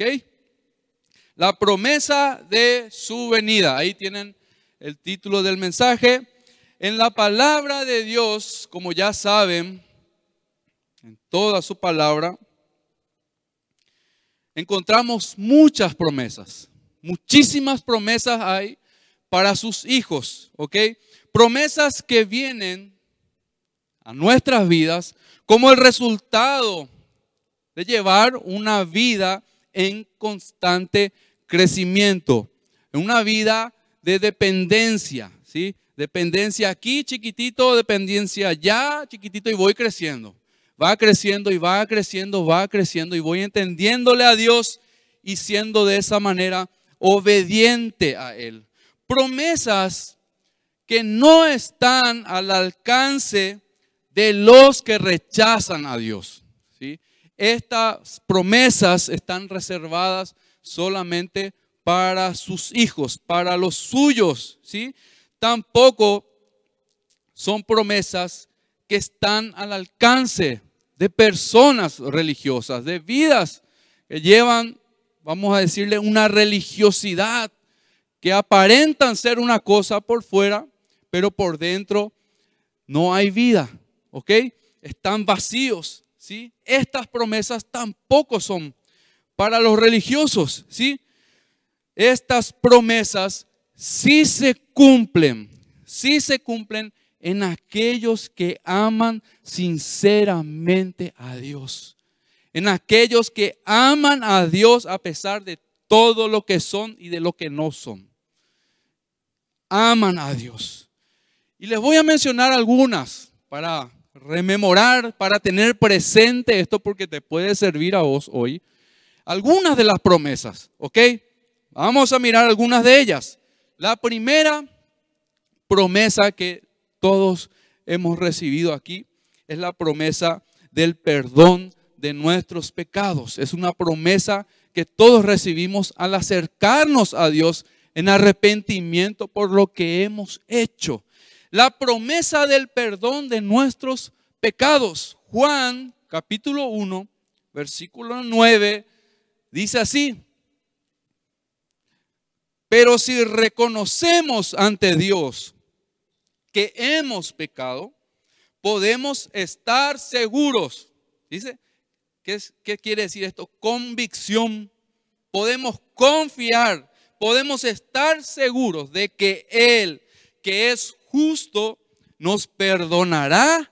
¿Ok? La promesa de su venida. Ahí tienen el título del mensaje. En la palabra de Dios, como ya saben, en toda su palabra, encontramos muchas promesas. Muchísimas promesas hay para sus hijos, ¿ok? Promesas que vienen a nuestras vidas como el resultado de llevar una vida en constante crecimiento, en una vida de dependencia, ¿sí? Dependencia aquí, chiquitito, dependencia allá, chiquitito, y voy creciendo. Va creciendo y va creciendo, va creciendo, y voy entendiéndole a Dios y siendo de esa manera obediente a Él. Promesas que no están al alcance de los que rechazan a Dios. ¿sí? Estas promesas están reservadas solamente para sus hijos, para los suyos, ¿sí? Tampoco son promesas que están al alcance de personas religiosas, de vidas que llevan, vamos a decirle, una religiosidad, que aparentan ser una cosa por fuera, pero por dentro no hay vida, ¿ok? Están vacíos, Estas promesas tampoco son para los religiosos, ¿sí? Estas promesas sí se cumplen, sí se cumplen en aquellos que aman sinceramente a Dios. En aquellos que aman a Dios a pesar de todo lo que son y de lo que no son. Aman a Dios. Y les voy a mencionar algunas para rememorar, para tener presente esto porque te puede servir a vos hoy algunas de las promesas, ¿ok? Vamos a mirar algunas de ellas. La primera promesa que todos hemos recibido aquí es la promesa del perdón de nuestros pecados. Es una promesa que todos recibimos al acercarnos a Dios en arrepentimiento por lo que hemos hecho. La promesa del perdón de nuestros pecados. Juan capítulo 1, versículo 9 Dice así, pero si reconocemos ante Dios que hemos pecado, podemos estar seguros. Dice, ¿qué, ¿qué quiere decir esto? Convicción. Podemos confiar, podemos estar seguros de que Él, que es justo, nos perdonará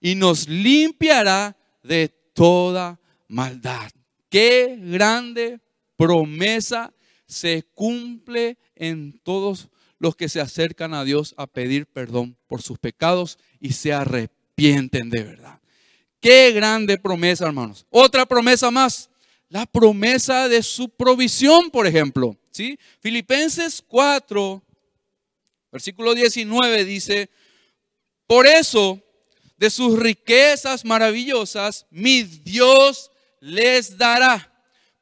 y nos limpiará de toda maldad. Qué grande promesa se cumple en todos los que se acercan a Dios a pedir perdón por sus pecados y se arrepienten de verdad. Qué grande promesa, hermanos. Otra promesa más, la promesa de su provisión, por ejemplo. ¿sí? Filipenses 4, versículo 19 dice, por eso, de sus riquezas maravillosas, mi Dios les dará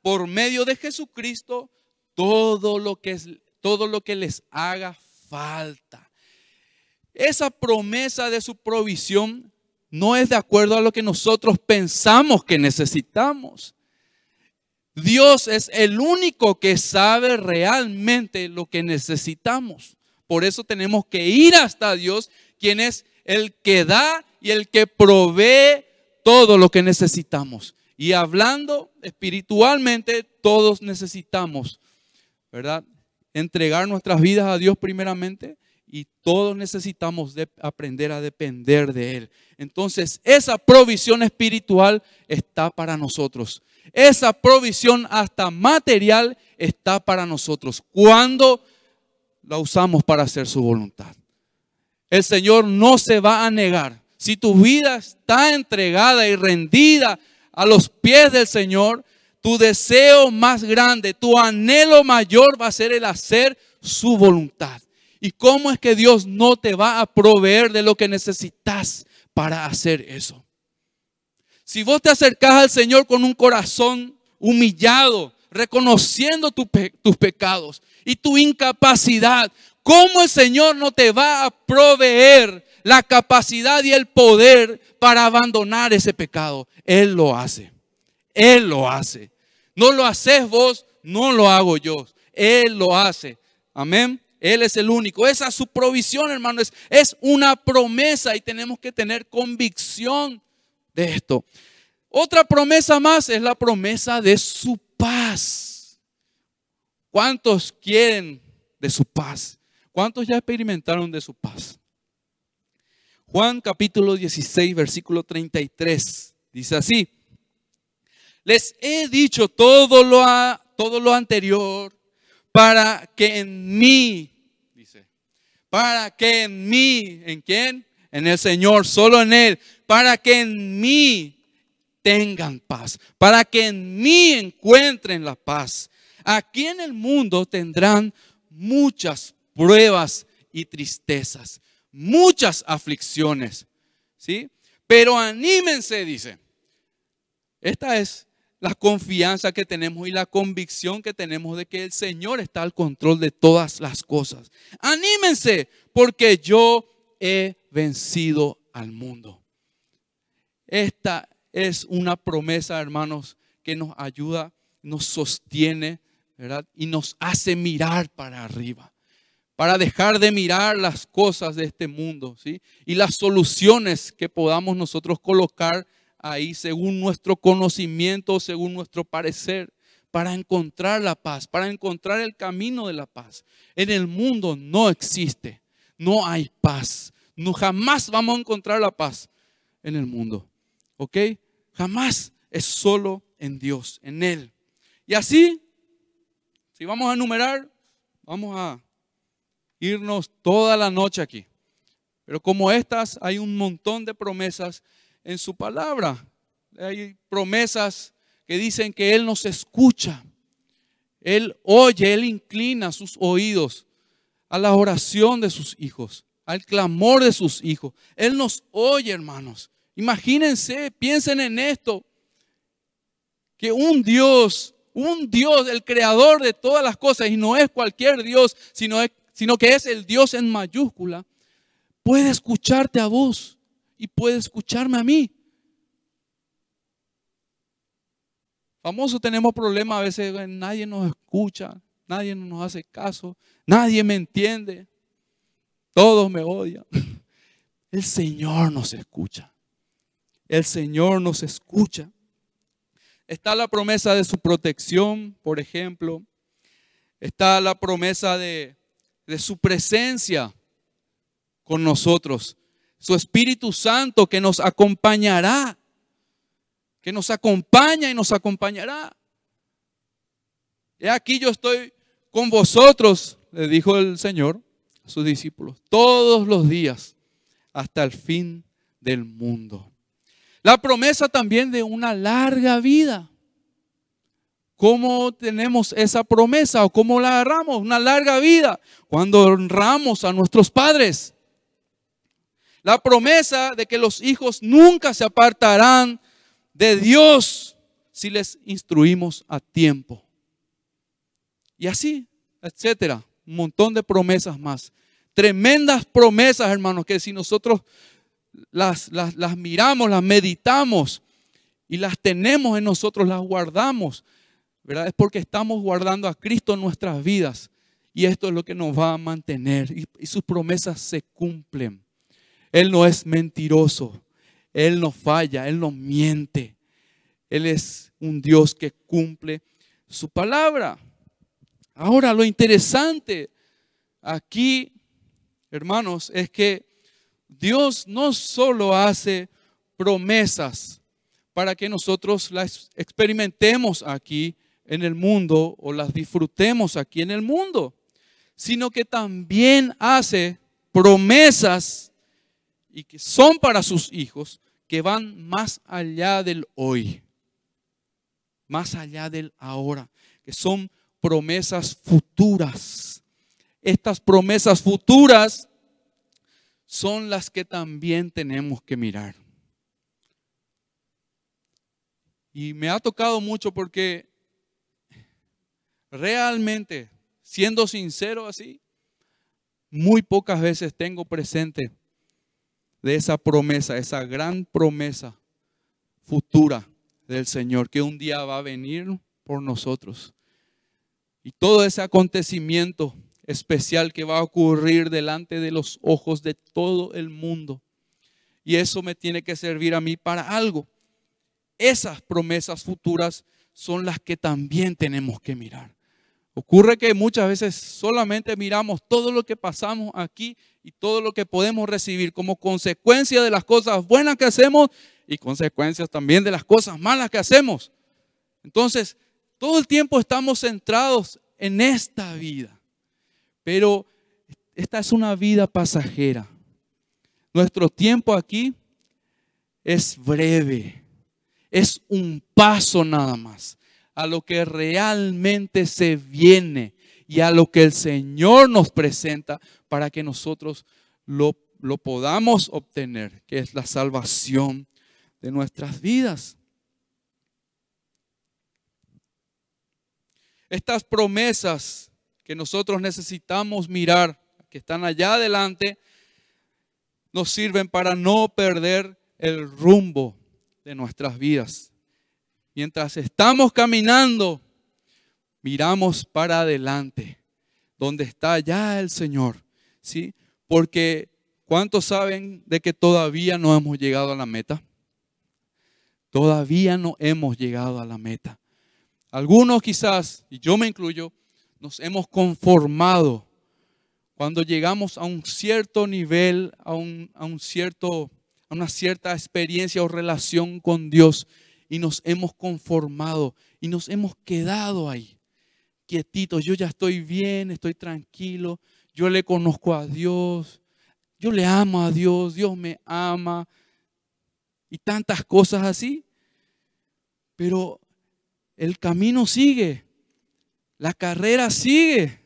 por medio de Jesucristo todo lo que, todo lo que les haga falta. Esa promesa de su provisión no es de acuerdo a lo que nosotros pensamos que necesitamos. Dios es el único que sabe realmente lo que necesitamos. Por eso tenemos que ir hasta Dios, quien es el que da y el que provee todo lo que necesitamos. Y hablando espiritualmente, todos necesitamos, ¿verdad? Entregar nuestras vidas a Dios primeramente y todos necesitamos aprender a depender de Él. Entonces, esa provisión espiritual está para nosotros. Esa provisión hasta material está para nosotros cuando la usamos para hacer su voluntad. El Señor no se va a negar. Si tu vida está entregada y rendida a los pies del Señor, tu deseo más grande, tu anhelo mayor va a ser el hacer su voluntad. ¿Y cómo es que Dios no te va a proveer de lo que necesitas para hacer eso? Si vos te acercás al Señor con un corazón humillado, reconociendo tus pecados y tu incapacidad, ¿cómo el Señor no te va a proveer la capacidad y el poder para abandonar ese pecado. Él lo hace. Él lo hace. No lo haces vos, no lo hago yo. Él lo hace. Amén. Él es el único. Esa es su provisión, hermano. Es, es una promesa y tenemos que tener convicción de esto. Otra promesa más es la promesa de su paz. ¿Cuántos quieren de su paz? ¿Cuántos ya experimentaron de su paz? Juan capítulo 16, versículo 33. Dice así. Les he dicho todo lo, todo lo anterior para que en mí, dice, para que en mí, ¿en quién? En el Señor, solo en Él, para que en mí tengan paz, para que en mí encuentren la paz. Aquí en el mundo tendrán muchas pruebas y tristezas, muchas aflicciones, ¿sí? Pero anímense, dice. Esta es la confianza que tenemos y la convicción que tenemos de que el Señor está al control de todas las cosas. Anímense porque yo he vencido al mundo. Esta es una promesa, hermanos, que nos ayuda, nos sostiene, Y nos hace mirar para arriba, para dejar de mirar las cosas de este mundo, ¿sí? Y las soluciones que podamos nosotros colocar ahí según nuestro conocimiento, según nuestro parecer, para encontrar la paz, para encontrar el camino de la paz. En el mundo no existe, no hay paz. No, jamás vamos a encontrar la paz en el mundo. ¿Ok? Jamás es solo en Dios, en Él. Y así, si vamos a enumerar, vamos a irnos toda la noche aquí. Pero como estas, hay un montón de promesas en su palabra. Hay promesas que dicen que Él nos escucha. Él oye, Él inclina sus oídos a la oración de sus hijos, al clamor de sus hijos. Él nos oye, hermanos. Imagínense, piensen en esto, que un Dios, un Dios, el creador de todas las cosas, y no es cualquier Dios, sino, que es el Dios en mayúscula, puede escucharte a vos y puede escucharme a mí. Famoso tenemos problemas a veces, nadie nos escucha, nadie nos hace caso, nadie me entiende, todos me odian. El Señor nos escucha. El Señor nos escucha. Está la promesa de su protección, por ejemplo. Está la promesa de, su presencia con nosotros su Espíritu Santo que nos acompañará, que nos acompaña y nos acompañará. Y aquí yo estoy con vosotros, le dijo el Señor a sus discípulos, todos los días hasta el fin del mundo. La promesa también de una larga vida. ¿Cómo tenemos esa promesa o cómo la agarramos? Una larga vida. Cuando honramos a nuestros padres. La promesa de que los hijos nunca se apartarán de Dios si les instruimos a tiempo. Y así, etcétera. Un montón de promesas más. Tremendas promesas, hermanos, que si nosotros las, las, las miramos, las meditamos y las tenemos en nosotros, las guardamos, ¿verdad? Es porque estamos guardando a Cristo en nuestras vidas. Y esto es lo que nos va a mantener. Y, y sus promesas se cumplen. Él no es mentiroso. Él no falla, Él no miente. Él es un Dios que cumple su palabra. Ahora, lo interesante aquí, hermanos, es que Dios no solo hace promesas para que nosotros las experimentemos aquí en el mundo o las disfrutemos aquí en el mundo, sino que también hace promesas y que son para sus hijos que van más allá del hoy, más allá del ahora, que son promesas futuras. Estas promesas futuras son las que también tenemos que mirar. Y me ha tocado mucho porque realmente, siendo sincero así, muy pocas veces tengo presente de esa promesa, esa gran promesa futura del Señor, que un día va a venir por nosotros. Y todo ese acontecimiento especial que va a ocurrir delante de los ojos de todo el mundo. Y eso me tiene que servir a mí para algo. Esas promesas futuras son las que también tenemos que mirar. Ocurre que muchas veces solamente miramos todo lo que pasamos aquí y todo lo que podemos recibir como consecuencia de las cosas buenas que hacemos y consecuencias también de las cosas malas que hacemos. Entonces, todo el tiempo estamos centrados en esta vida. Pero esta es una vida pasajera. Nuestro tiempo aquí es breve. Es un paso nada más a lo que realmente se viene y a lo que el Señor nos presenta para que nosotros lo, lo podamos obtener, que es la salvación de nuestras vidas. Estas promesas que nosotros necesitamos mirar, que están allá adelante, nos sirven para no perder el rumbo de nuestras vidas. Mientras estamos caminando, miramos para adelante, donde está ya el Señor, ¿sí? Porque ¿cuántos saben de que todavía no hemos llegado a la meta? Todavía no hemos llegado a la meta. Algunos quizás, y yo me incluyo, nos hemos conformado cuando llegamos a un cierto nivel, a, un, cierto, a una cierta experiencia o relación con Dios y nos hemos conformado y nos hemos quedado ahí, quietitos. Yo ya estoy bien, estoy tranquilo, yo le conozco a Dios, yo le amo a Dios, Dios me ama y tantas cosas así. Pero el camino sigue. La carrera sigue.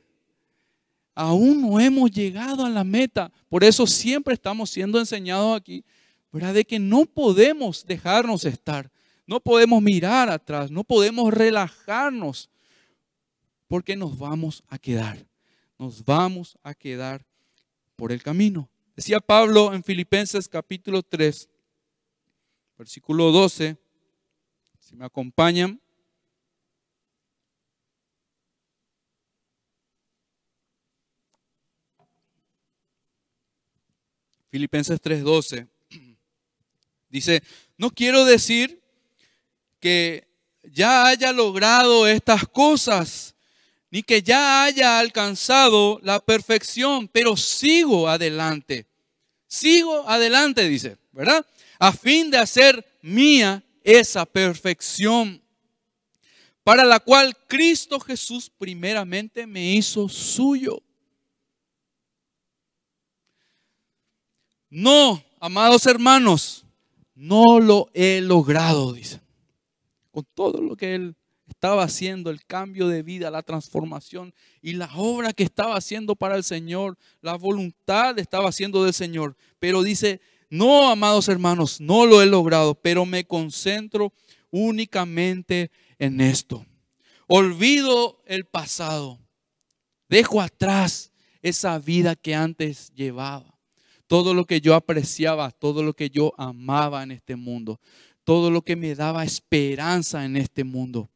Aún no hemos llegado a la meta. Por eso siempre estamos siendo enseñados aquí, ¿verdad? De que no podemos dejarnos estar. No podemos mirar atrás. No podemos relajarnos. Porque nos vamos a quedar. Nos vamos a quedar por el camino. Decía Pablo en Filipenses capítulo 3, versículo 12. Si me acompañan. Filipenses 3:12. Dice, no quiero decir que ya haya logrado estas cosas, ni que ya haya alcanzado la perfección, pero sigo adelante. Sigo adelante, dice, ¿verdad? A fin de hacer mía esa perfección, para la cual Cristo Jesús primeramente me hizo suyo No, amados hermanos, no lo he logrado, dice. Con todo lo que él estaba haciendo, el cambio de vida, la transformación y la obra que estaba haciendo para el Señor, la voluntad estaba haciendo del Señor. Pero dice, no, amados hermanos, no lo he logrado, pero me concentro únicamente en esto. Olvido el pasado. Dejo atrás esa vida que antes llevaba todo lo que yo apreciaba, todo lo que yo amaba en este mundo, todo lo que me daba esperanza en este mundo,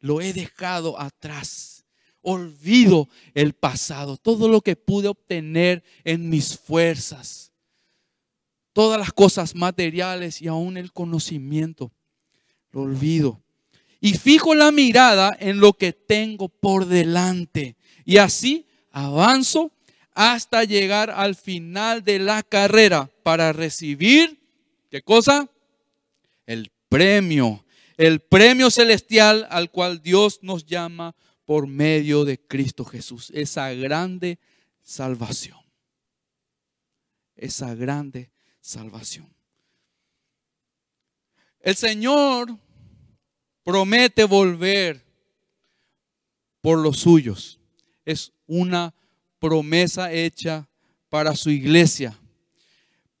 lo he dejado atrás. Olvido el pasado, todo lo que pude obtener en mis fuerzas, todas las cosas materiales y aún el conocimiento, lo olvido. Y fijo la mirada en lo que tengo por delante. Y así avanzo hasta llegar al final de la carrera para recibir, ¿qué cosa? El premio, el premio celestial al cual Dios nos llama por medio de Cristo Jesús, esa grande salvación, esa grande salvación. El Señor promete volver por los suyos. Es una promesa hecha para su iglesia.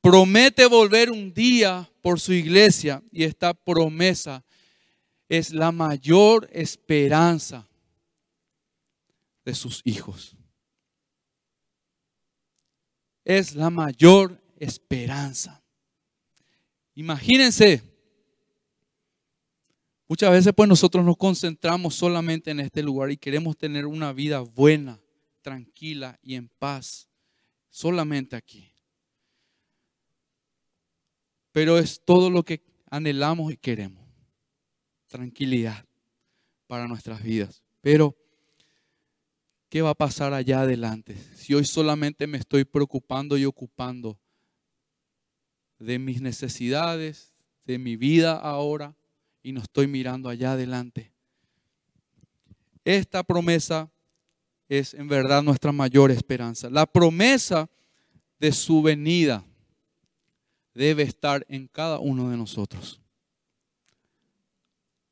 Promete volver un día por su iglesia y esta promesa es la mayor esperanza de sus hijos. Es la mayor esperanza. Imagínense Muchas veces pues nosotros nos concentramos solamente en este lugar y queremos tener una vida buena, tranquila y en paz, solamente aquí. Pero es todo lo que anhelamos y queremos. Tranquilidad para nuestras vidas. Pero, ¿qué va a pasar allá adelante? Si hoy solamente me estoy preocupando y ocupando de mis necesidades, de mi vida ahora, y no estoy mirando allá adelante. Esta promesa es en verdad nuestra mayor esperanza. La promesa de su venida debe estar en cada uno de nosotros.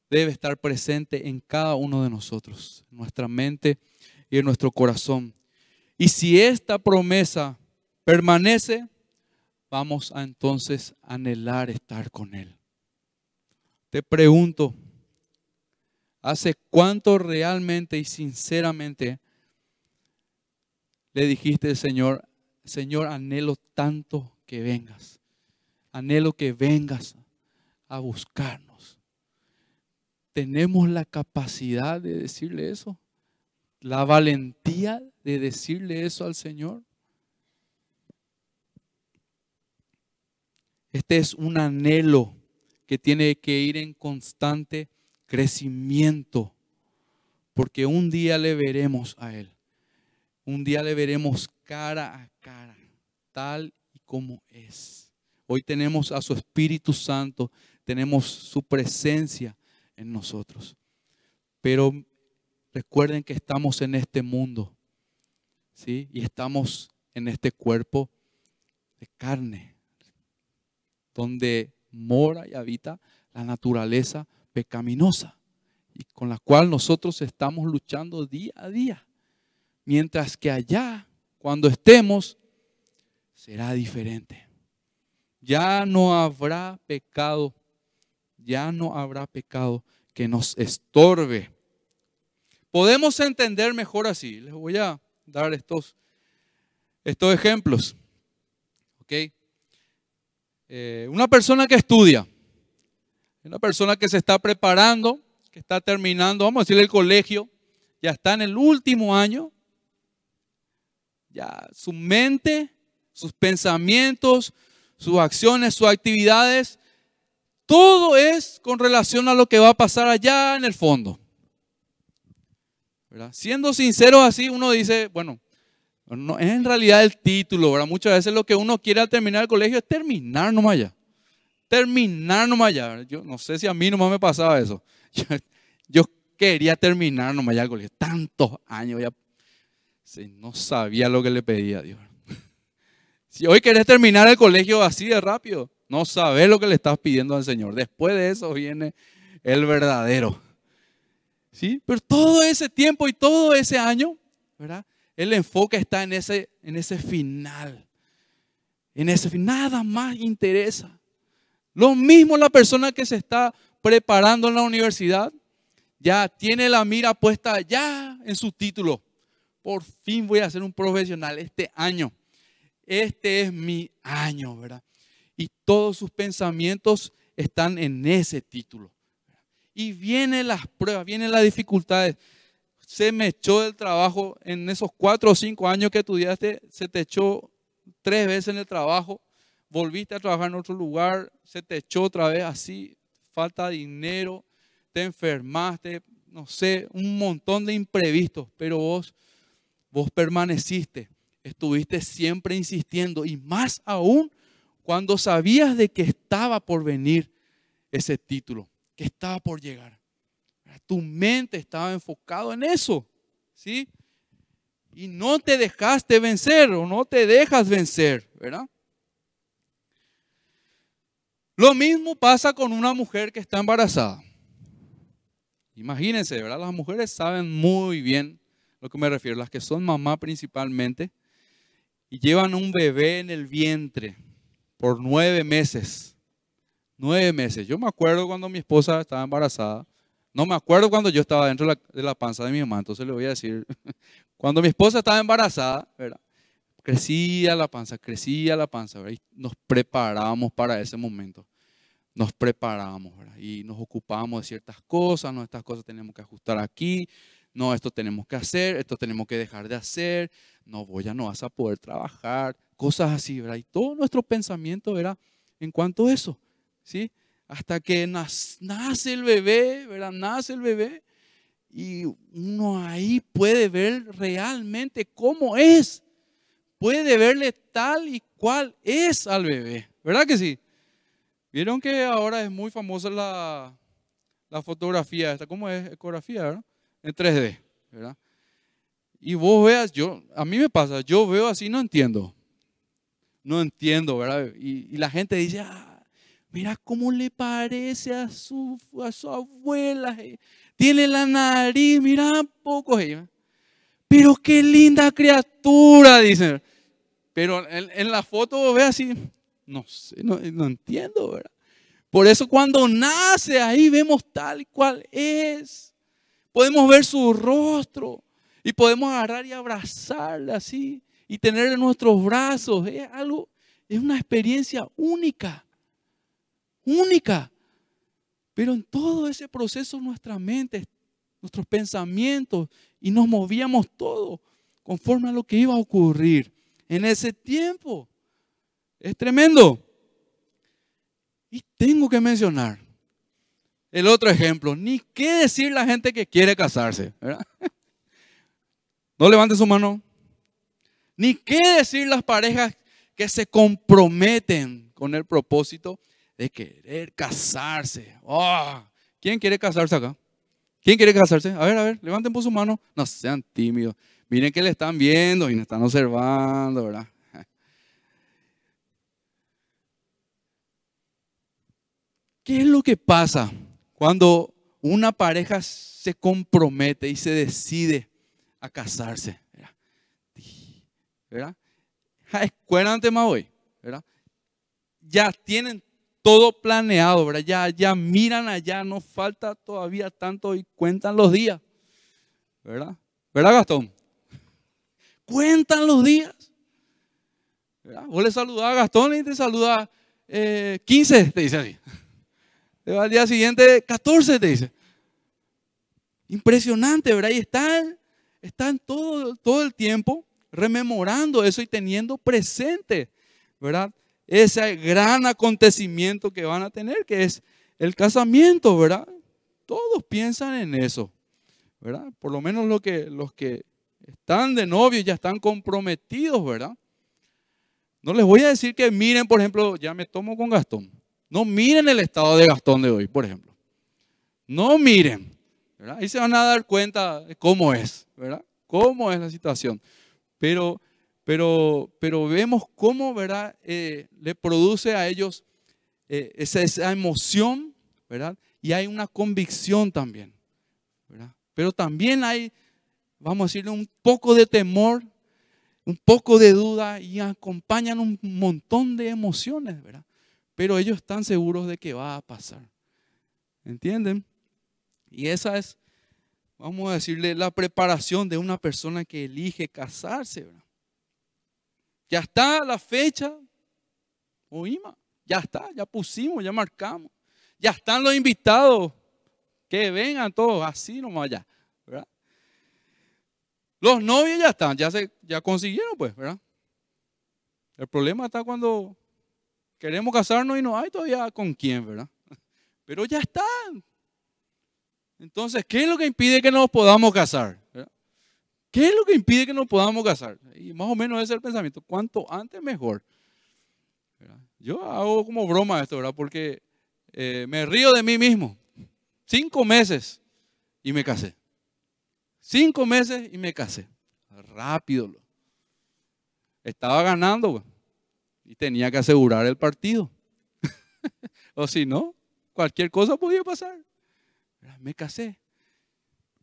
Debe estar presente en cada uno de nosotros, en nuestra mente y en nuestro corazón. Y si esta promesa permanece, vamos a entonces anhelar estar con Él. Te pregunto, ¿hace cuánto realmente y sinceramente le dijiste, Señor, Señor, anhelo tanto que vengas? anhelo que vengas a buscarnos. ¿Tenemos la capacidad de decirle eso? ¿La valentía de decirle eso al Señor? Este es un anhelo que tiene que ir en constante crecimiento, porque un día le veremos a Él. Un día le veremos cara a cara, tal y como es. Hoy tenemos a su Espíritu Santo, tenemos su presencia en nosotros. Pero recuerden que estamos en este mundo, ¿sí? Y estamos en este cuerpo de carne, donde mora y habita la naturaleza pecaminosa y con la cual nosotros estamos luchando día a día. Mientras que allá, cuando estemos, será diferente ya no habrá pecado, ya no habrá pecado que nos estorbe. Podemos entender mejor así. Les voy a dar estos, estos ejemplos. ¿Ok? Eh, una persona que estudia, una persona que se está preparando, que está terminando, vamos a decirle el colegio, ya está en el último año, su mente, sus pensamientos, sus acciones, sus actividades, todo es con relación a lo que va a pasar allá en el fondo. Siendo sincero así, uno dice, bueno, no, es en realidad el título, ¿verdad? Muchas veces lo que uno quiere al terminar el colegio es terminar nomás ya. Terminar nomás ya. Yo no sé si a mí nomás me pasaba eso. Yo, quería terminar nomás ya el colegio. Tantos años ya. No sabía lo que le pedía a Dios. Si hoy querés terminar el colegio así de rápido, no sabes lo que le estás pidiendo al Señor. Después de eso viene el verdadero. ¿Sí? Pero todo ese tiempo y todo ese año, ¿verdad? El enfoque está en ese, en ese final. En ese final. Nada más interesa. Lo mismo la persona que se está preparando en la universidad, ya tiene la mira puesta ya en su título. Por fin voy a ser un profesional este año este es mi año, ¿verdad? Y todos sus pensamientos están en ese título. Y vienen las pruebas, vienen las dificultades. Se me echó del trabajo en esos cuatro o cinco años que estudiaste, se te echó tres veces en el trabajo, volviste a trabajar en otro lugar, se te echó otra vez así, falta dinero, te enfermaste, no sé, un montón de imprevistos, pero vos, vos permaneciste estuviste siempre insistiendo y más aún cuando sabías de que estaba por venir ese título, que estaba por llegar. Tu mente estaba enfocado en eso, ¿sí? Y no te dejaste vencer o no te dejas vencer, ¿verdad? Lo mismo pasa con una mujer que está embarazada. Imagínense, ¿verdad? Las mujeres saben muy bien lo que me refiero, las que son mamá principalmente y llevan un bebé en el vientre por nueve meses. Nueve meses. Yo me acuerdo cuando mi esposa estaba embarazada. No me acuerdo cuando yo estaba dentro de la, panza de mi mamá. Entonces le voy a decir, cuando mi esposa estaba embarazada, ¿verdad? crecía la panza, crecía la panza. ¿verdad? Y nos preparábamos para ese momento. nos preparamos y nos ocupamos de ciertas cosas, no, estas cosas tenemos que ajustar aquí, no, esto tenemos que hacer, esto tenemos que dejar de hacer, no voy, ya no vas a poder trabajar, cosas así, ¿verdad? Y todo nuestro pensamiento era en cuanto a eso, ¿sí? Hasta que nace el bebé, ¿verdad? Nace el bebé y uno ahí puede ver realmente cómo es, puede verle tal y cual es al bebé, ¿verdad que sí? Vieron que ahora es muy famosa la, la fotografía, ¿cómo es? Ecografía, ¿verdad? En 3D, ¿verdad? Y vos veas, yo, a mí me pasa, yo veo así, no entiendo. No entiendo, ¿verdad? Y, la gente dice, ah, mira cómo le parece a su, a su abuela. Eh. Tiene la nariz, mira poco ella. Pero qué linda criatura, dicen. Pero en, la foto ve así, no sé, no, entiendo, ¿verdad? Por eso cuando nace ahí vemos tal cual es. Podemos ver su rostro y podemos agarrar y abrazarle así y tener en nuestros brazos. Es algo, es una experiencia única, única. Pero en todo ese proceso nuestra mente, nuestros pensamientos y nos movíamos todo conforme a lo que iba a ocurrir en ese tiempo. Es tremendo. Y tengo que mencionar el otro ejemplo. Ni qué decir la gente que quiere casarse. No levante su mano. Ni qué decir las parejas que se comprometen con el propósito de querer casarse. Oh, ¿Quién quiere casarse acá? ¿Quién quiere casarse? A ver, a ver, levanten por su mano. No sean tímidos. Miren que le están viendo y le están observando, ¿verdad? ¿Qué es lo que pasa cuando una pareja se compromete y se decide a casarse? ¿Verdad? antes más hoy, ¿verdad? Ya tienen todo planeado, ¿verdad? Ya, ya miran allá, no falta todavía tanto y cuentan los días, ¿verdad? ¿Verdad, Gastón? Cuentan los días. ¿verdad? Vos le saludás a Gastón y te saluda eh, 15, te dice así al día siguiente 14 te dice. Impresionante, ¿verdad? Y están, están todo, todo el tiempo rememorando eso y teniendo presente, ¿verdad? Ese gran acontecimiento que van a tener, que es el casamiento, ¿verdad? Todos piensan en eso, ¿verdad? Por lo menos los que, los que están de novio ya están comprometidos, ¿verdad? No les voy a decir que miren, por ejemplo, ya me tomo con Gastón. No miren el estado de Gastón de hoy, por ejemplo. No miren. ¿verdad? Ahí se van a dar cuenta de cómo es, ¿verdad? Cómo es la situación. Pero, pero, pero vemos cómo, ¿verdad? Eh, le produce a ellos eh, esa, emoción, ¿verdad? Y hay una convicción también, ¿verdad? Pero también hay, vamos a decirle, un poco de temor, un poco de duda y acompañan un montón de emociones, ¿verdad? Pero ellos están seguros de que va a pasar. ¿Entienden? Y esa es, vamos a decirle, la preparación de una persona que elige casarse. Ya está la fecha, oíma, ya está, ya pusimos, ya marcamos. Ya están los invitados, que vengan todos, así nomás ya. ¿verdad? Los novios ya están, ya, se, ya consiguieron pues, ¿verdad? El problema está cuando Queremos casarnos y no hay todavía con quién, ¿verdad? Pero ya están. Entonces, ¿qué es lo que impide que nos podamos casar? ¿Qué es lo que impide que nos podamos casar? Y más o menos ese es el pensamiento. Cuanto antes, mejor. Yo hago como broma esto, ¿verdad? Porque eh, me río de mí mismo. Cinco meses y me casé. Cinco meses y me casé. Rápido. Estaba ganando y tenía que asegurar el partido. o si no, cualquier cosa podía pasar. Me casé.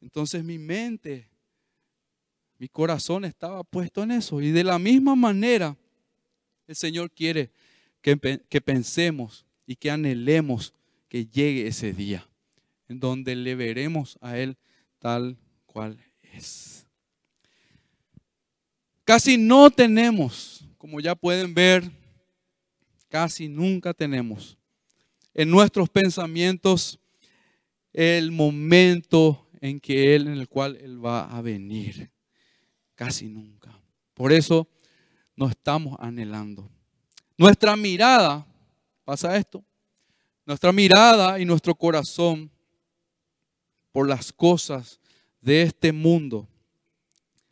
Entonces mi mente, mi corazón estaba puesto en eso. Y de la misma manera, el Señor quiere que, que pensemos y que anhelemos que llegue ese día, en donde le veremos a Él tal cual es. Casi no tenemos como ya pueden ver, casi nunca tenemos en nuestros pensamientos el momento en que Él, en el cual Él va a venir. Casi nunca. Por eso no estamos anhelando. Nuestra mirada, pasa esto, nuestra mirada y nuestro corazón por las cosas de este mundo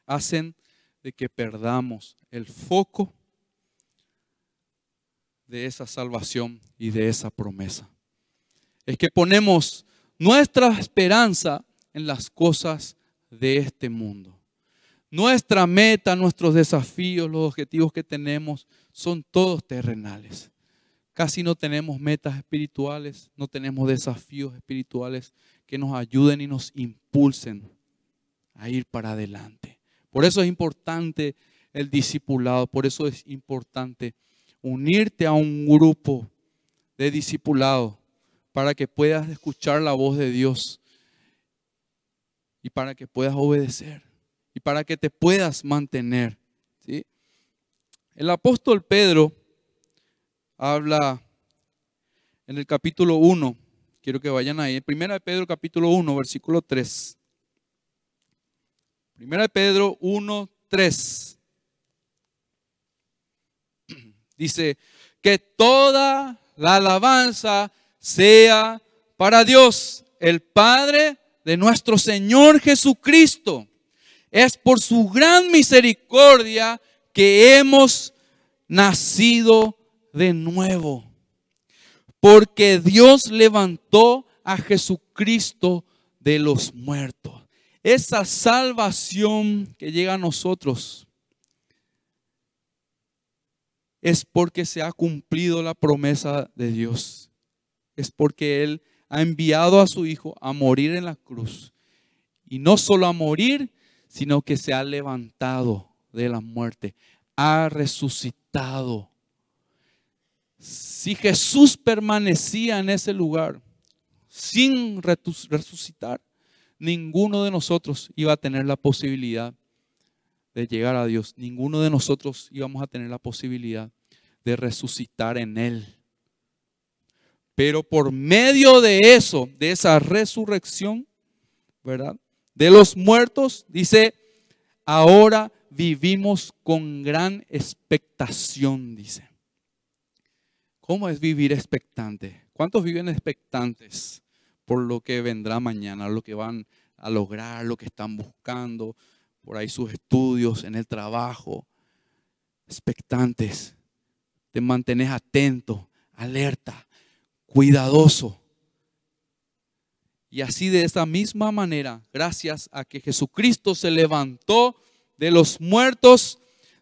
hacen de que perdamos el foco de esa salvación y de esa promesa. Es que ponemos nuestra esperanza en las cosas de este mundo. Nuestra meta, nuestros desafíos, los objetivos que tenemos son todos terrenales. Casi no tenemos metas espirituales, no tenemos desafíos espirituales que nos ayuden y nos impulsen a ir para adelante. Por eso es importante el discipulado, por eso es importante unirte a un grupo de discipulado para que puedas escuchar la voz de Dios y para que puedas obedecer y para que te puedas mantener. ¿sí? El apóstol Pedro habla en el capítulo 1, quiero que vayan ahí, primera de Pedro capítulo 1, versículo 3. Primera de Pedro 1, 3. Dice, que toda la alabanza sea para Dios, el Padre de nuestro Señor Jesucristo. Es por su gran misericordia que hemos nacido de nuevo. Porque Dios levantó a Jesucristo de los muertos. Esa salvación que llega a nosotros es porque se ha cumplido la promesa de Dios. Es porque Él ha enviado a su Hijo a morir en la cruz. Y no solo a morir, sino que se ha levantado de la muerte, ha resucitado. Si Jesús permanecía en ese lugar sin resucitar, ninguno de nosotros iba a tener la posibilidad de llegar a Dios. Ninguno de nosotros íbamos a tener la posibilidad de resucitar en Él. Pero por medio de eso, de esa resurrección, ¿verdad? De los muertos, dice, ahora vivimos con gran expectación, dice. ¿Cómo es vivir expectante? ¿Cuántos viven expectantes por lo que vendrá mañana, lo que van a lograr, lo que están buscando? Por ahí sus estudios, en el trabajo, expectantes. Te mantenés atento, alerta, cuidadoso. Y así de esa misma manera, gracias a que Jesucristo se levantó de los muertos,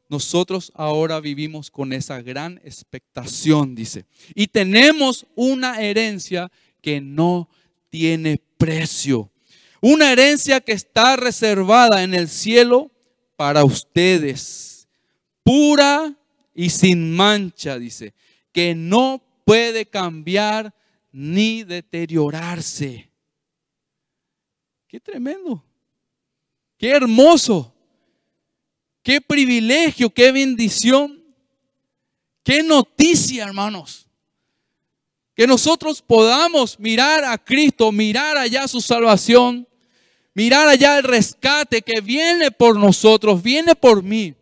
nosotros ahora vivimos con esa gran expectación, dice. Y tenemos una herencia que no tiene precio. Una herencia que está reservada en el cielo para ustedes. Pura y sin mancha, dice. Que no puede cambiar ni deteriorarse. Qué tremendo. Qué hermoso. Qué privilegio, qué bendición. Qué noticia, hermanos. Que nosotros podamos mirar a Cristo, mirar allá su salvación mirar allá el rescate que viene por nosotros, viene por mí,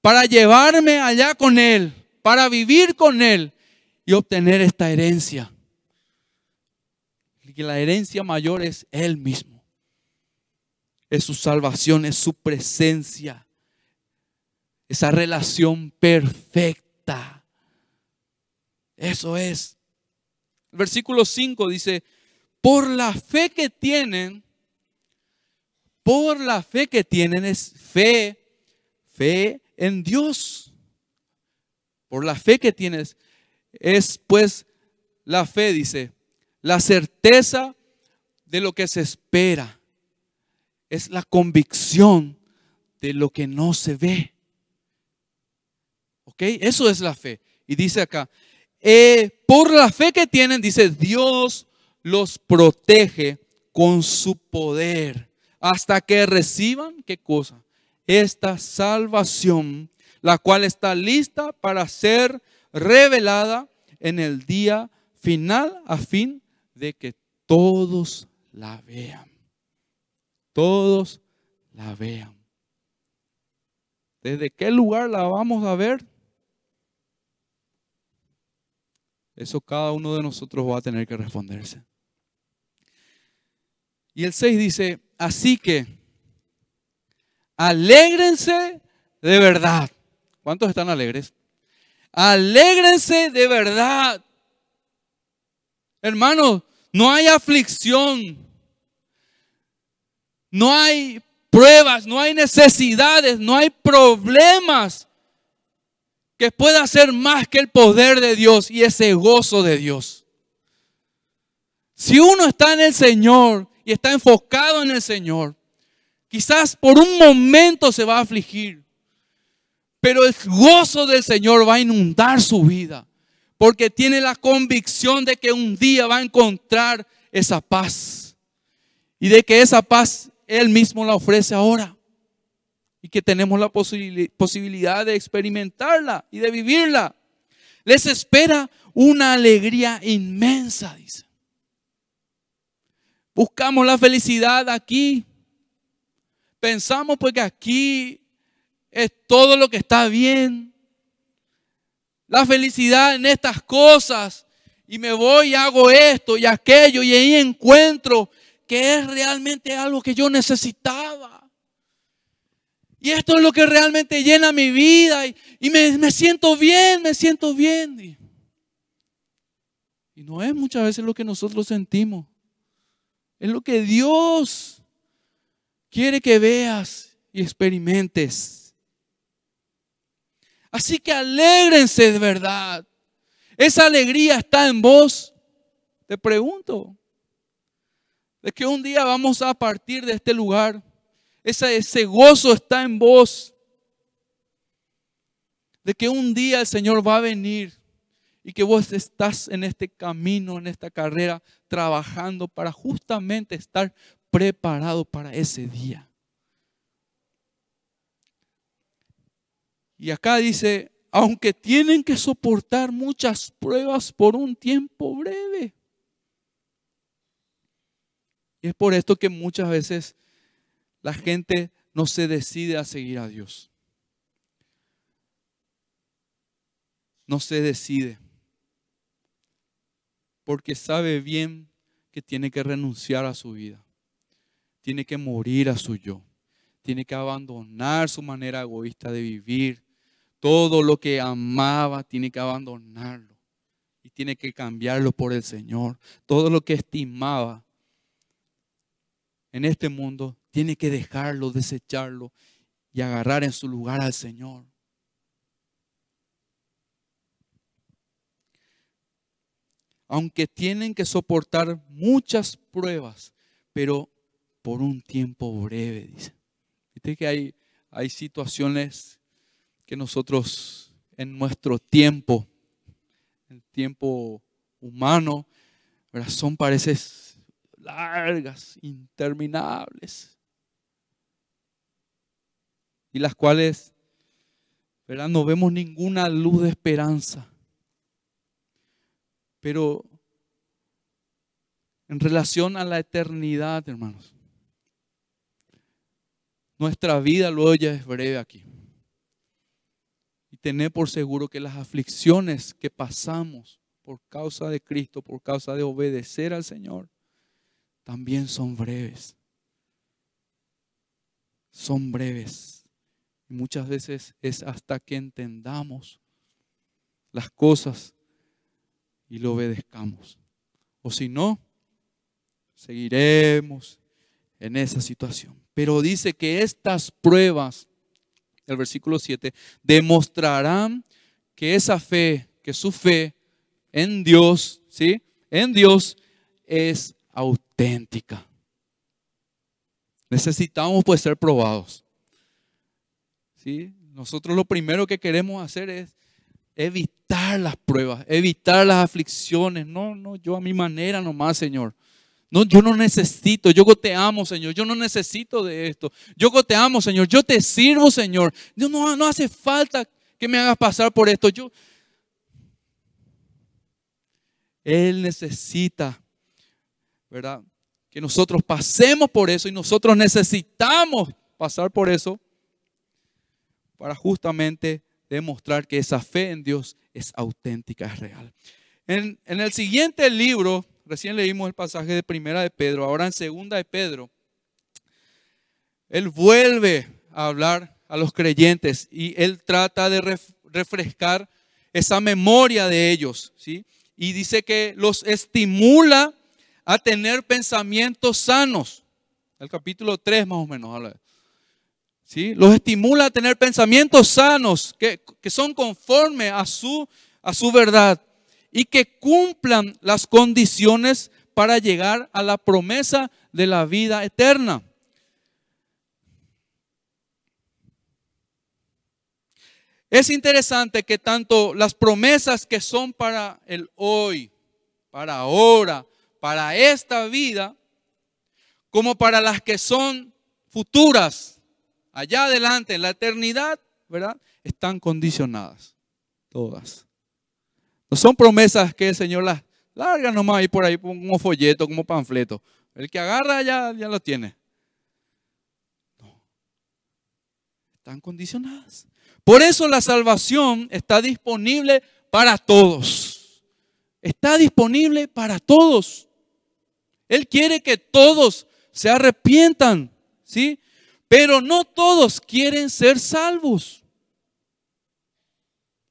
para llevarme allá con Él, para vivir con Él y obtener esta herencia. Y que la herencia mayor es Él mismo. Es su salvación, es su presencia. Esa relación perfecta. Eso es. Versículo 5 dice, por la fe que tienen, por la fe que tienen es fe, fe en Dios. Por la fe que tienes es pues la fe, dice, la certeza de lo que se espera. Es la convicción de lo que no se ve. ¿Ok? Eso es la fe. Y dice acá, eh, por la fe que tienen, dice, Dios los protege con su poder hasta que reciban, ¿qué cosa? Esta salvación, la cual está lista para ser revelada en el día final a fin de que todos la vean. Todos la vean. ¿Desde qué lugar la vamos a ver? Eso cada uno de nosotros va a tener que responderse. Y el 6 dice, así que alégrense de verdad. ¿Cuántos están alegres? Alégrense de verdad. Hermanos, no hay aflicción, no hay pruebas, no hay necesidades, no hay problemas que pueda ser más que el poder de Dios y ese gozo de Dios. Si uno está en el Señor y está enfocado en el Señor, quizás por un momento se va a afligir, pero el gozo del Señor va a inundar su vida, porque tiene la convicción de que un día va a encontrar esa paz y de que esa paz Él mismo la ofrece ahora y que tenemos la posibilidad de experimentarla y de vivirla. Les espera una alegría inmensa, dice. Buscamos la felicidad aquí. Pensamos pues que aquí es todo lo que está bien. La felicidad en estas cosas. Y me voy y hago esto y aquello y ahí encuentro que es realmente algo que yo necesitaba. Y esto es lo que realmente llena mi vida. Y, me, siento bien, me siento bien. Y, no es muchas veces lo que nosotros sentimos. Es lo que Dios quiere que veas y experimentes. Así que alégrense de verdad. Esa alegría está en vos. Te pregunto. De que un día vamos a partir de este lugar ese, gozo está en vos. De que un día el Señor va a venir y que vos estás en este camino, en esta carrera, trabajando para justamente estar preparado para ese día. Y acá dice, aunque tienen que soportar muchas pruebas por un tiempo breve. Y es por esto que muchas veces la gente no se decide a seguir a Dios. No se decide. Porque sabe bien que tiene que renunciar a su vida. Tiene que morir a su yo. Tiene que abandonar su manera egoísta de vivir. Todo lo que amaba tiene que abandonarlo. Y tiene que cambiarlo por el Señor. Todo lo que estimaba en este mundo tiene que dejarlo, desecharlo y agarrar en su lugar al Señor. Aunque tienen que soportar muchas pruebas, pero por un tiempo breve, dice. Viste que hay, hay situaciones que nosotros en nuestro tiempo, el tiempo humano, son parece largas, interminables y las cuales ¿verdad? no vemos ninguna luz de esperanza. Pero en relación a la eternidad, hermanos, nuestra vida luego ya es breve aquí. Y tener por seguro que las aflicciones que pasamos por causa de Cristo, por causa de obedecer al Señor, también son breves. Son breves. Y muchas veces es hasta que entendamos las cosas y lo obedezcamos. O si no, seguiremos en esa situación. Pero dice que estas pruebas, el versículo 7, demostrarán que esa fe, que su fe en Dios, ¿sí? En Dios es auténtica. Necesitamos pues ser probados. Nosotros lo primero que queremos hacer es evitar las pruebas, evitar las aflicciones. No, no, yo a mi manera nomás, Señor. No, yo no necesito, yo te amo, Señor. Yo no necesito de esto. Yo te amo, Señor. Yo te sirvo, Señor. no, no hace falta que me hagas pasar por esto. Yo, Él necesita, ¿verdad? Que nosotros pasemos por eso y nosotros necesitamos pasar por eso para justamente demostrar que esa fe en Dios es auténtica, es real. En, en, el siguiente libro, recién leímos el pasaje de Primera de Pedro, ahora en Segunda de Pedro, él vuelve a hablar a los creyentes y él trata de refrescar esa memoria de ellos, ¿sí? Y dice que los estimula a tener pensamientos sanos. El capítulo 3 más o menos. ¿Sí? Los estimula a tener pensamientos sanos que, que son conforme a su, a su verdad y que cumplan las condiciones para llegar a la promesa de la vida eterna. Es interesante que tanto las promesas que son para el hoy, para ahora, para esta vida, como para las que son futuras, allá adelante, en la eternidad, ¿verdad? Están condicionadas, todas. No son promesas que el Señor las larga nomás ahí por ahí como folleto, como panfleto. El que agarra ya, ya lo tiene. No. Están condicionadas. Por eso la salvación está disponible para todos. Está disponible para todos. Él quiere que todos se arrepientan, ¿sí? Pero no todos quieren ser salvos.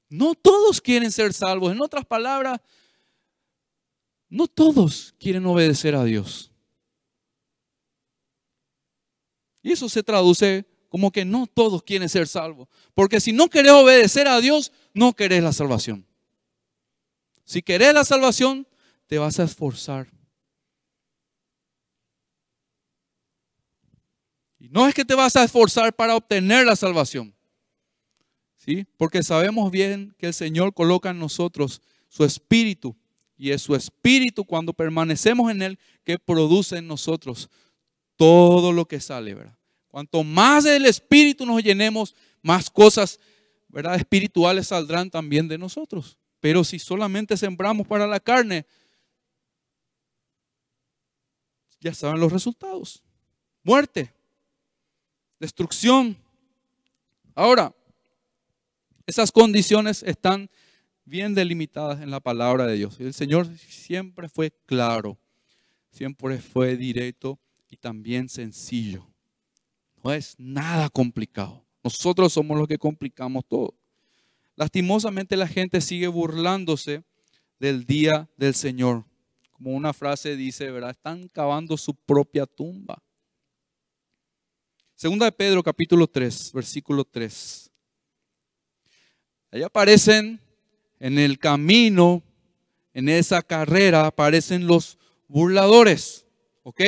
No todos quieren ser salvos. En otras palabras, no todos quieren obedecer a Dios. Y eso se traduce como que no todos quieren ser salvos. Porque si no querés obedecer a Dios, no querés la salvación. Si querés la salvación, te vas a esforzar. No es que te vas a esforzar para obtener la salvación. Porque sabemos bien que el Señor coloca en nosotros su espíritu y es su espíritu cuando permanecemos en él que produce en nosotros todo lo que sale, ¿verdad? Cuanto más del espíritu nos llenemos, más cosas, ¿verdad? espirituales saldrán también de nosotros. Pero si solamente sembramos para la carne, ya saben los resultados. Muerte, destrucción. Ahora, esas condiciones están bien delimitadas en la palabra de Dios. El Señor siempre fue claro, siempre fue directo y también sencillo. No es nada complicado. Nosotros somos los que complicamos todo. Lastimosamente la gente sigue burlándose del día del Señor. Como una frase dice, ¿verdad? Están cavando su propia tumba. Segunda de Pedro capítulo 3, versículo 3. Ahí aparecen en el camino, en esa carrera, aparecen los burladores. ¿Ok?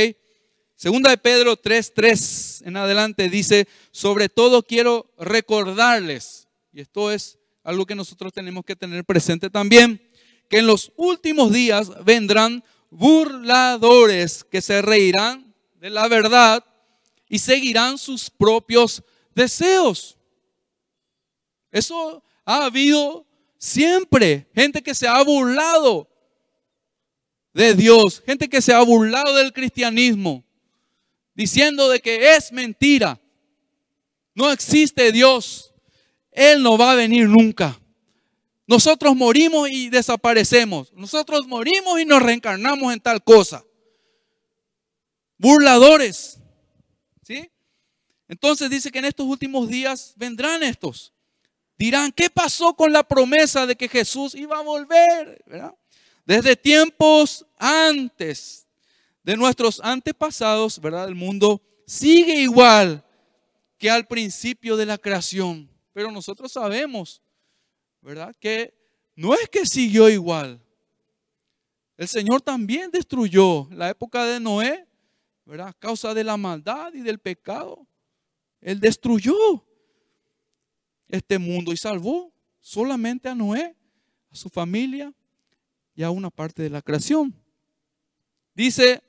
Segunda de Pedro 3:3 en adelante dice, sobre todo quiero recordarles, y esto es algo que nosotros tenemos que tener presente también, que en los últimos días vendrán burladores que se reirán de la verdad y seguirán sus propios deseos. Eso ha habido siempre gente que se ha burlado de Dios, gente que se ha burlado del cristianismo, diciendo de que es mentira. No existe Dios. Él no va a venir nunca. Nosotros morimos y desaparecemos. Nosotros morimos y nos reencarnamos en tal cosa. Burladores. Entonces dice que en estos últimos días vendrán estos dirán, ¿qué pasó con la promesa de que Jesús iba a volver? Desde tiempos antes de nuestros antepasados, ¿verdad? El mundo sigue igual que al principio de la creación. Pero nosotros sabemos, ¿verdad? Que no es que siguió igual. El Señor también destruyó la época de Noé, ¿verdad? A causa de la maldad y del pecado. Él destruyó este mundo y salvó solamente a Noé, a su familia y a una parte de la creación. Dice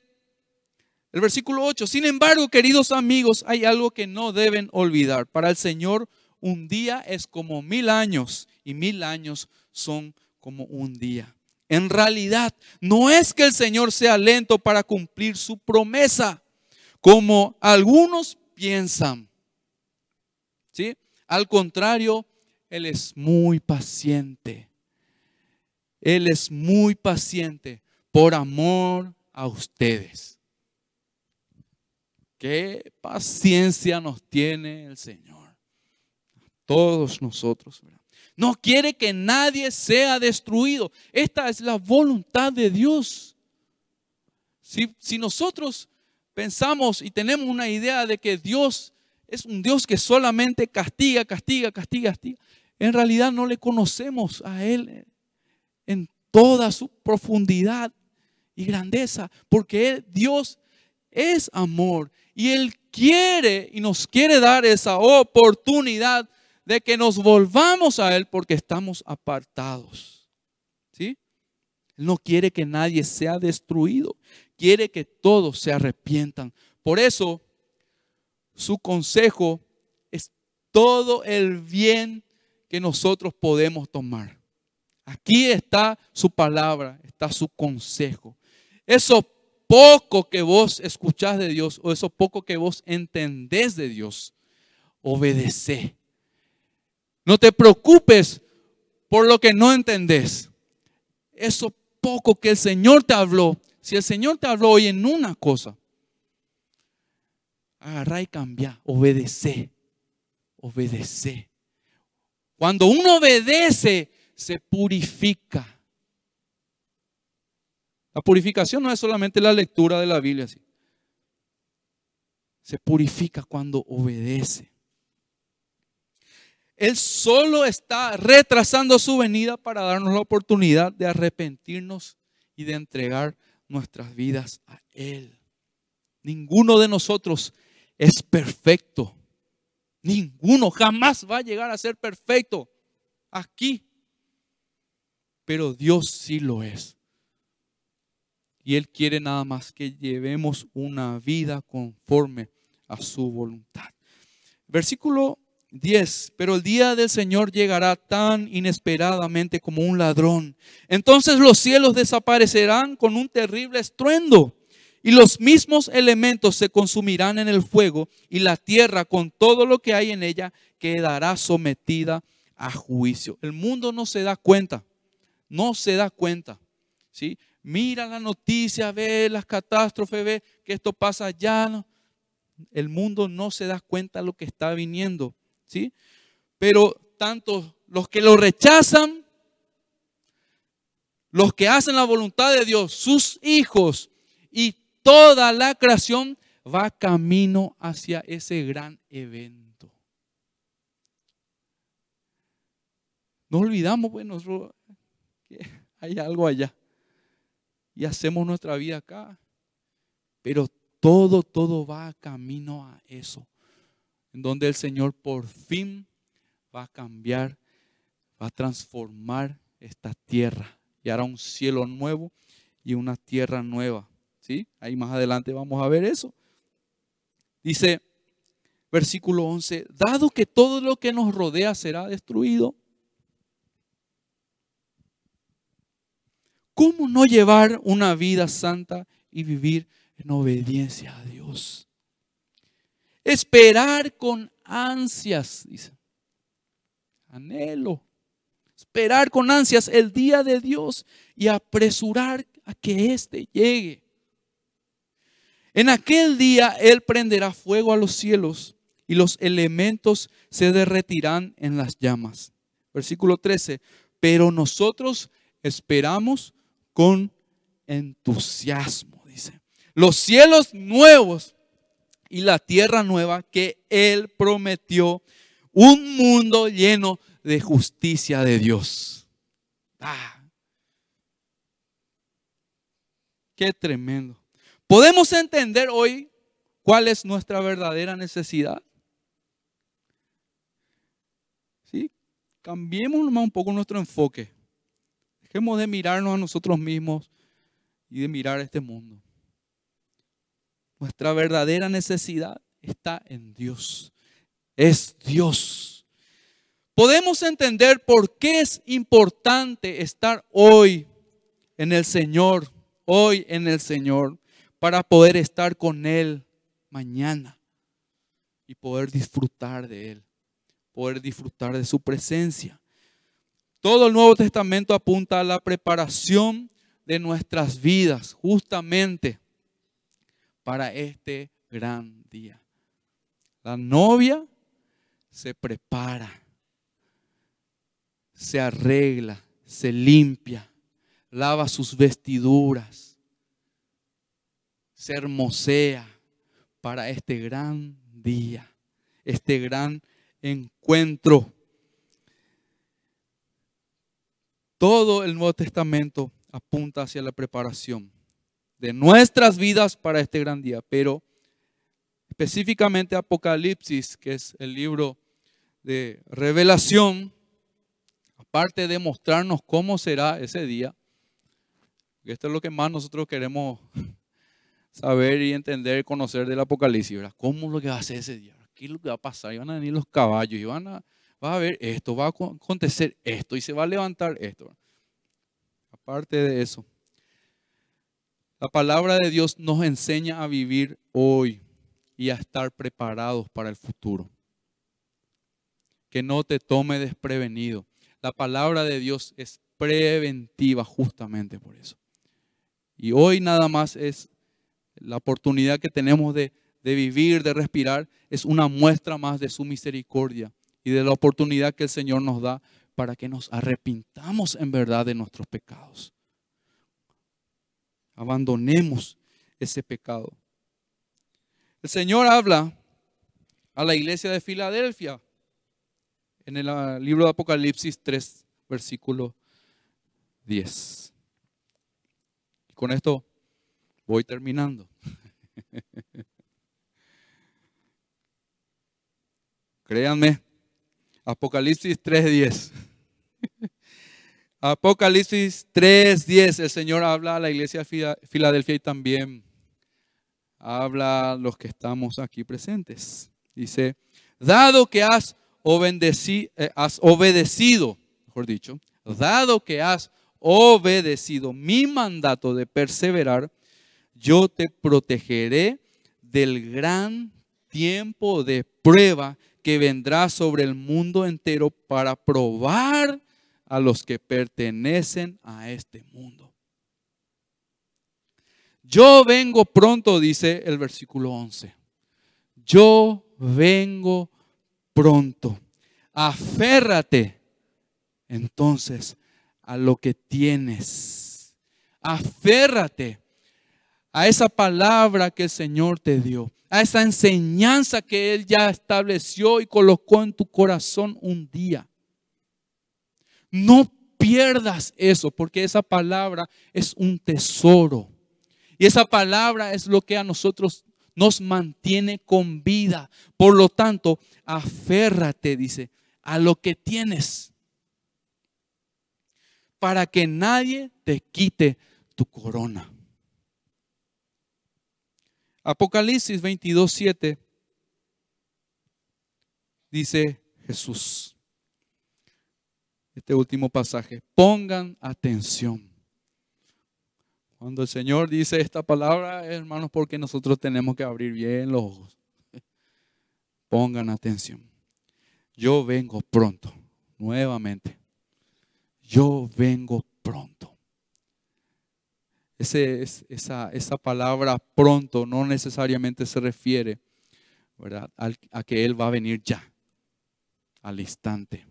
el versículo 8, sin embargo, queridos amigos, hay algo que no deben olvidar. Para el Señor, un día es como mil años y mil años son como un día. En realidad, no es que el Señor sea lento para cumplir su promesa, como algunos piensan. Al contrario, Él es muy paciente. Él es muy paciente por amor a ustedes. Qué paciencia nos tiene el Señor. Todos nosotros. No quiere que nadie sea destruido. Esta es la voluntad de Dios. Si, si, nosotros pensamos y tenemos una idea de que Dios es un Dios que solamente castiga, castiga, castiga, castiga, en realidad no le conocemos a Él en toda su profundidad y grandeza, porque Dios es amor y Él quiere y nos quiere dar esa oportunidad de que nos volvamos a Él porque estamos apartados. ¿Sí? Él no quiere que nadie sea destruido, quiere que todos se arrepientan. Por eso, su consejo es todo el bien que nosotros podemos tomar. Aquí está su palabra, está su consejo. Eso poco que vos escuchás de Dios o eso poco que vos entendés de Dios, obedece. No te preocupes por lo que no entendés. Eso poco que el Señor te habló, si el Señor te habló hoy en una cosa, agarra y cambia, obedece, obedece. Cuando uno obedece, se purifica. La purificación no es solamente la lectura de la Biblia, se purifica cuando obedece. Él solo está retrasando su venida para darnos la oportunidad de arrepentirnos y de entregar nuestras vidas a Él. Ninguno de nosotros es perfecto. Ninguno jamás va a llegar a ser perfecto aquí. Pero Dios sí lo es. Y Él quiere nada más que llevemos una vida conforme a su voluntad. Versículo 10. Pero el día del Señor llegará tan inesperadamente como un ladrón. Entonces los cielos desaparecerán con un terrible estruendo. Y los mismos elementos se consumirán en el fuego y la tierra con todo lo que hay en ella quedará sometida a juicio. El mundo no se da cuenta, no se da cuenta. ¿sí? Mira la noticia, ve las catástrofes, ve que esto pasa allá. El mundo no se da cuenta de lo que está viniendo. ¿sí? Pero tanto los que lo rechazan, los que hacen la voluntad de Dios, sus hijos y toda la creación va camino hacia ese gran evento. No olvidamos, bueno, que hay algo allá y hacemos nuestra vida acá, pero todo, todo va camino a eso en donde el Señor por fin va a cambiar, va a transformar esta tierra y hará un cielo nuevo y una tierra nueva. Ahí más adelante vamos a ver eso. Dice versículo 11, dado que todo lo que nos rodea será destruido, ¿cómo no llevar una vida santa y vivir en obediencia a Dios? Esperar con ansias, dice. Anhelo. Esperar con ansias el día de Dios y apresurar a que éste llegue. En aquel día Él prenderá fuego a los cielos y los elementos se derretirán en las llamas. Versículo 13. Pero nosotros esperamos con entusiasmo, dice. Los cielos nuevos y la tierra nueva que Él prometió, un mundo lleno de justicia de Dios. Ah, qué tremendo. ¿Podemos entender hoy cuál es nuestra verdadera necesidad? ¿Sí? Cambiemos un poco nuestro enfoque. Dejemos de mirarnos a nosotros mismos y de mirar este mundo. Nuestra verdadera necesidad está en Dios. Es Dios. Podemos entender por qué es importante estar hoy en el Señor, hoy en el Señor, para poder estar con Él mañana y poder disfrutar de Él, poder disfrutar de su presencia. Todo el Nuevo Testamento apunta a la preparación de nuestras vidas, justamente para este gran día. La novia se prepara, se arregla, se limpia, lava sus vestiduras, se hermosea para este gran día, este gran encuentro. Todo el Nuevo Testamento apunta hacia la preparación de nuestras vidas para este gran día, pero específicamente Apocalipsis, que es el libro de revelación, aparte de mostrarnos cómo será ese día, esto es lo que más nosotros queremos saber y entender conocer del Apocalipsis, ¿verdad? ¿Cómo es lo que va a ser ese día? ¿Qué es lo que va a pasar? Y van a venir los caballos y van a, va a ver esto, va a acontecer esto y se va a levantar esto. Aparte de eso, la palabra de Dios nos enseña a vivir hoy y a estar preparados para el futuro. Que no te tome desprevenido. La palabra de Dios es preventiva justamente por eso. Y hoy nada más es la oportunidad que tenemos de, vivir, de respirar, es una muestra más de su misericordia y de la oportunidad que el Señor nos da para que nos arrepintamos en verdad de nuestros pecados. Abandonemos ese pecado. El Señor habla a la iglesia de Filadelfia en el ah, libro de Apocalipsis 3, versículo 10. Y con esto voy terminando. Créanme, Apocalipsis 3.10. Apocalipsis 3.10, el Señor habla a la iglesia de Filadelfia y también habla a los que estamos aquí presentes. Dice, dado que has, eh, has obedecido, mejor dicho, dado que has obedecido mi mandato de perseverar, yo te protegeré del gran tiempo de prueba que vendrá sobre el mundo entero para probar a los que pertenecen a este mundo. Yo vengo pronto, dice el versículo 11. Yo vengo pronto. Aférrate entonces a lo que tienes. Aférrate a esa palabra que el Señor te dio, a esa enseñanza que Él ya estableció y colocó en tu corazón un día. No pierdas eso, porque esa palabra es un tesoro. Y esa palabra es lo que a nosotros nos mantiene con vida. Por lo tanto, aférrate, dice, a lo que tienes. Para que nadie te quite tu corona. Apocalipsis 22, 7 dice Jesús este último pasaje. Pongan atención. Cuando el Señor dice esta palabra, hermanos, porque nosotros tenemos que abrir bien los ojos. Pongan atención. Yo vengo pronto, nuevamente. Yo vengo pronto. Esa, esa palabra pronto no necesariamente se refiere ¿verdad? a que Él va a venir ya, al instante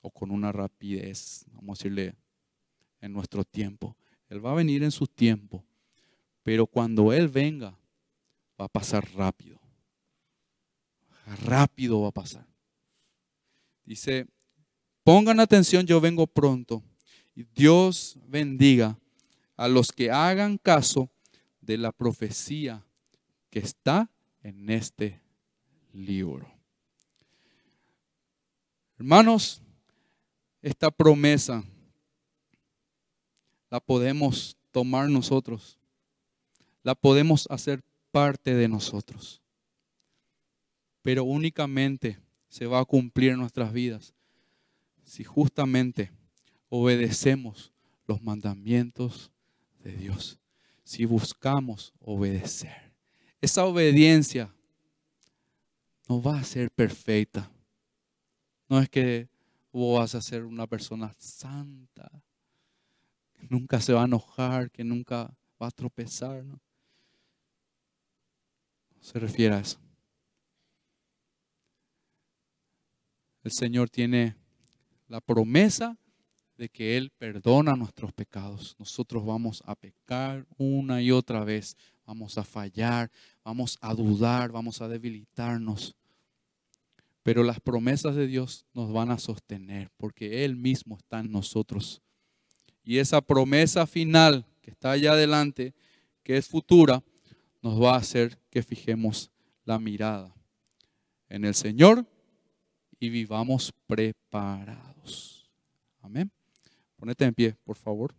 o con una rapidez, vamos a decirle, en nuestro tiempo. Él va a venir en su tiempo, pero cuando Él venga, va a pasar rápido. Rápido va a pasar. Dice, pongan atención, yo vengo pronto. Y Dios bendiga a los que hagan caso de la profecía que está en este libro. Hermanos, esta promesa la podemos tomar nosotros, la podemos hacer parte de nosotros, pero únicamente se va a cumplir en nuestras vidas si justamente obedecemos los mandamientos de Dios. Si buscamos obedecer. Esa obediencia no va a ser perfecta. No es que vos vas a ser una persona santa, que nunca se va a enojar, que nunca va a tropezar. No, no se refiere a eso. El Señor tiene la promesa de que Él perdona nuestros pecados. Nosotros vamos a pecar una y otra vez, vamos a fallar, vamos a dudar, vamos a debilitarnos. Pero las promesas de Dios nos van a sostener porque Él mismo está en nosotros. Y esa promesa final que está allá adelante, que es futura, nos va a hacer que fijemos la mirada en el Señor y vivamos preparados. Amén. Ponete en pie, por favor.